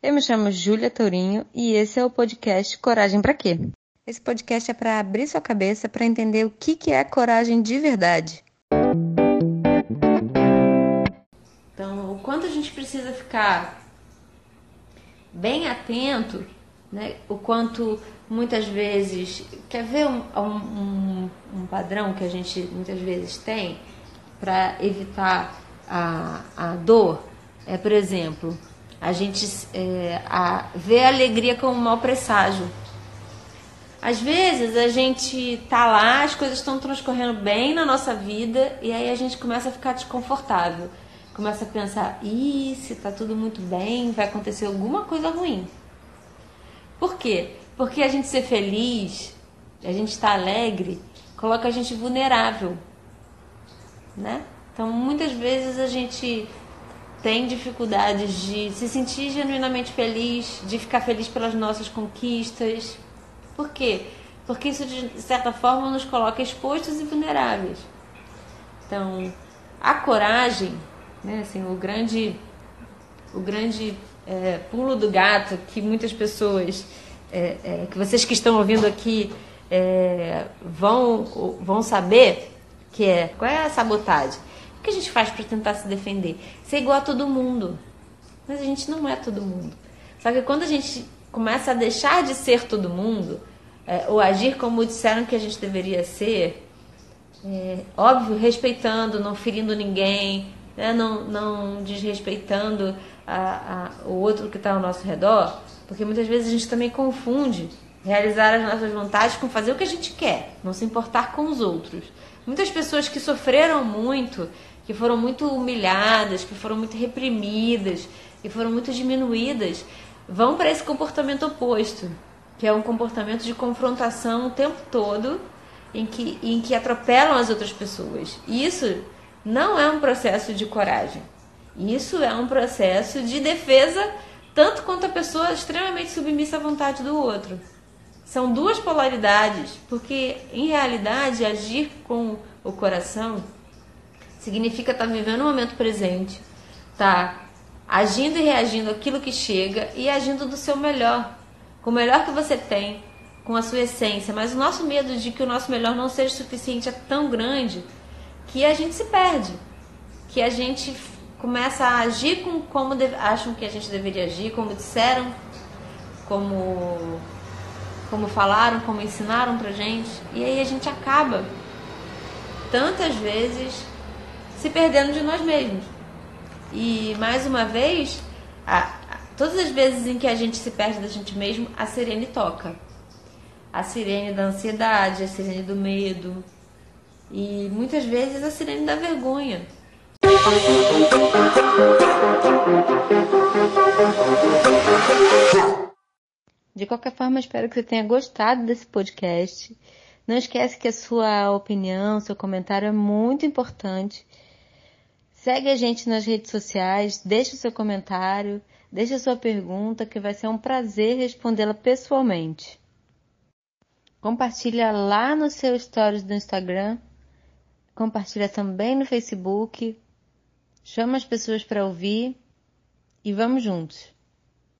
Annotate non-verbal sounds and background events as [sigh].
Eu me chamo Júlia Tourinho e esse é o podcast Coragem para quê? Esse podcast é para abrir sua cabeça para entender o que, que é coragem de verdade. Então, o quanto a gente precisa ficar bem atento, né? o quanto muitas vezes. Quer ver um, um, um padrão que a gente muitas vezes tem para evitar a, a dor? É, por exemplo, a gente é, a, vê a alegria como um mau presságio. Às vezes a gente tá lá, as coisas estão transcorrendo bem na nossa vida e aí a gente começa a ficar desconfortável. Começa a pensar, ih, se tá tudo muito bem, vai acontecer alguma coisa ruim. Por quê? Porque a gente ser feliz, a gente estar tá alegre, coloca a gente vulnerável, né? Então, muitas vezes a gente tem dificuldades de se sentir genuinamente feliz, de ficar feliz pelas nossas conquistas. Por quê? Porque isso, de certa forma, nos coloca expostos e vulneráveis. Então, a coragem, né, assim, o grande, o grande é, pulo do gato que muitas pessoas, é, é, que vocês que estão ouvindo aqui é, vão, vão saber, que é qual é a sabotagem? O que a gente faz para tentar se defender? Ser igual a todo mundo. Mas a gente não é todo mundo. Só que quando a gente começa a deixar de ser todo mundo, é, ou agir como disseram que a gente deveria ser, é, óbvio, respeitando, não ferindo ninguém, né, não, não desrespeitando a, a, o outro que está ao nosso redor, porque muitas vezes a gente também confunde realizar as nossas vontades com fazer o que a gente quer, não se importar com os outros. Muitas pessoas que sofreram muito que foram muito humilhadas, que foram muito reprimidas, que foram muito diminuídas, vão para esse comportamento oposto, que é um comportamento de confrontação o tempo todo, em que, em que atropelam as outras pessoas. E isso não é um processo de coragem. Isso é um processo de defesa, tanto quanto a pessoa extremamente submissa à vontade do outro. São duas polaridades, porque em realidade agir com o coração Significa estar tá vivendo o momento presente, tá agindo e reagindo aquilo que chega e agindo do seu melhor, com o melhor que você tem, com a sua essência. Mas o nosso medo de que o nosso melhor não seja suficiente é tão grande que a gente se perde, que a gente começa a agir com como acham que a gente deveria agir, como disseram, como como falaram, como ensinaram pra gente, e aí a gente acaba tantas vezes se perdendo de nós mesmos. E mais uma vez, a, a, todas as vezes em que a gente se perde da gente mesmo, a sirene toca. A sirene da ansiedade, a sirene do medo. E muitas vezes a sirene da vergonha. [laughs] De qualquer forma, espero que você tenha gostado desse podcast. Não esquece que a sua opinião, seu comentário é muito importante Segue a gente nas redes sociais, deixe o seu comentário, deixe a sua pergunta, que vai ser um prazer respondê-la pessoalmente. Compartilha lá no seu stories do Instagram, compartilha também no Facebook, chama as pessoas para ouvir e vamos juntos.